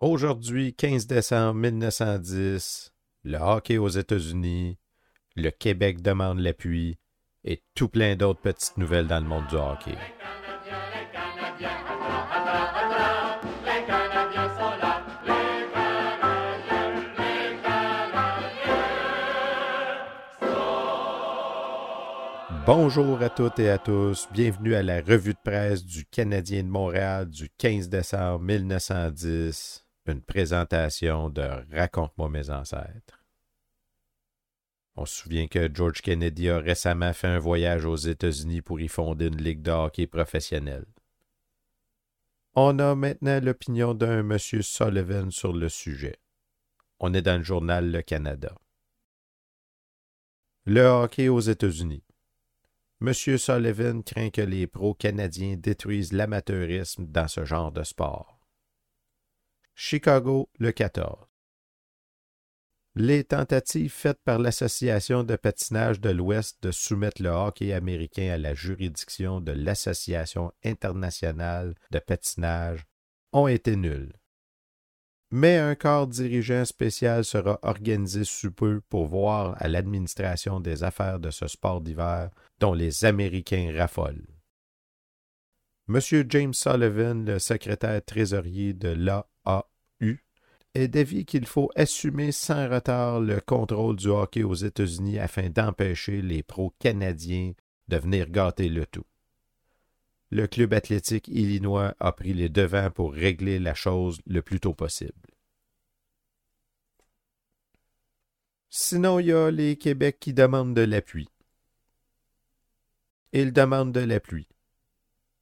Aujourd'hui, 15 décembre 1910, le hockey aux États-Unis, le Québec demande l'appui et tout plein d'autres petites nouvelles dans le monde du hockey. Bonjour à toutes et à tous, bienvenue à la revue de presse du Canadien de Montréal du 15 décembre 1910, une présentation de Raconte-moi mes ancêtres. On se souvient que George Kennedy a récemment fait un voyage aux États-Unis pour y fonder une ligue de hockey professionnelle. On a maintenant l'opinion d'un monsieur Sullivan sur le sujet. On est dans le journal Le Canada. Le hockey aux États-Unis. M. Sullivan craint que les pros canadiens détruisent l'amateurisme dans ce genre de sport. Chicago, le 14. Les tentatives faites par l'Association de patinage de l'Ouest de soumettre le hockey américain à la juridiction de l'Association internationale de patinage ont été nulles mais un corps dirigeant spécial sera organisé sous peu pour voir à l'administration des affaires de ce sport d'hiver dont les Américains raffolent. M. James Sullivan, le secrétaire trésorier de l'AAU, est d'avis qu'il faut assumer sans retard le contrôle du hockey aux États-Unis afin d'empêcher les pros canadiens de venir gâter le tout. Le club athlétique illinois a pris les devants pour régler la chose le plus tôt possible. Sinon, il y a les Québec qui demandent de l'appui. Ils demandent de l'appui.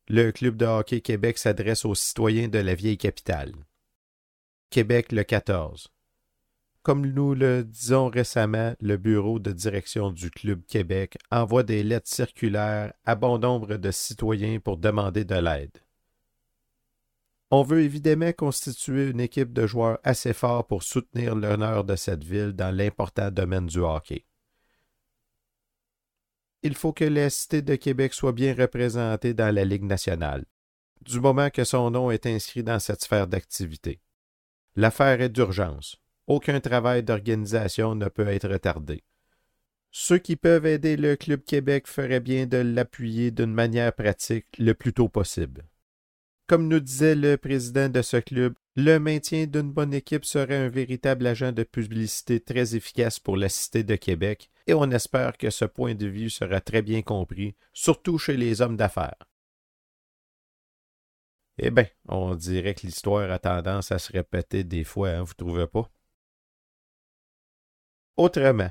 Le Club de hockey Québec s'adresse aux citoyens de la vieille capitale. Québec le 14. Comme nous le disons récemment, le bureau de direction du Club Québec envoie des lettres circulaires à bon nombre de citoyens pour demander de l'aide. On veut évidemment constituer une équipe de joueurs assez forts pour soutenir l'honneur de cette ville dans l'important domaine du hockey. Il faut que la Cité de Québec soit bien représentée dans la Ligue nationale, du moment que son nom est inscrit dans cette sphère d'activité. L'affaire est d'urgence. Aucun travail d'organisation ne peut être retardé. Ceux qui peuvent aider le Club Québec feraient bien de l'appuyer d'une manière pratique le plus tôt possible. Comme nous disait le président de ce club, le maintien d'une bonne équipe serait un véritable agent de publicité très efficace pour la Cité de Québec, et on espère que ce point de vue sera très bien compris, surtout chez les hommes d'affaires. Eh bien, on dirait que l'histoire a tendance à se répéter des fois, hein, vous trouvez pas? Autrement,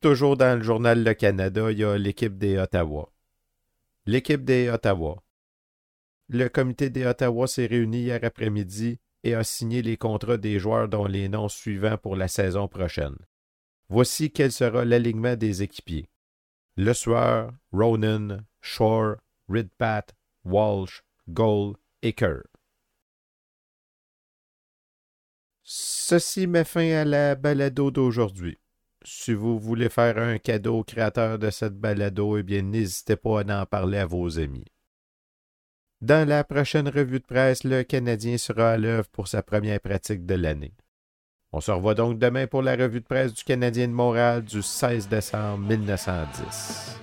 toujours dans le journal Le Canada, il y a l'équipe des Ottawa. L'équipe des Ottawa. Le comité des Ottawa s'est réuni hier après-midi et a signé les contrats des joueurs dont les noms suivants pour la saison prochaine. Voici quel sera l'alignement des équipiers. Le Sueur, Ronan, Shore, Ridpat, Walsh, Gold et. Ceci met fin à la balado d'aujourd'hui. Si vous voulez faire un cadeau au créateur de cette balado, eh bien, n'hésitez pas à en parler à vos amis. Dans la prochaine revue de presse, le Canadien sera à l'œuvre pour sa première pratique de l'année. On se revoit donc demain pour la revue de presse du Canadien de Montréal du 16 décembre 1910.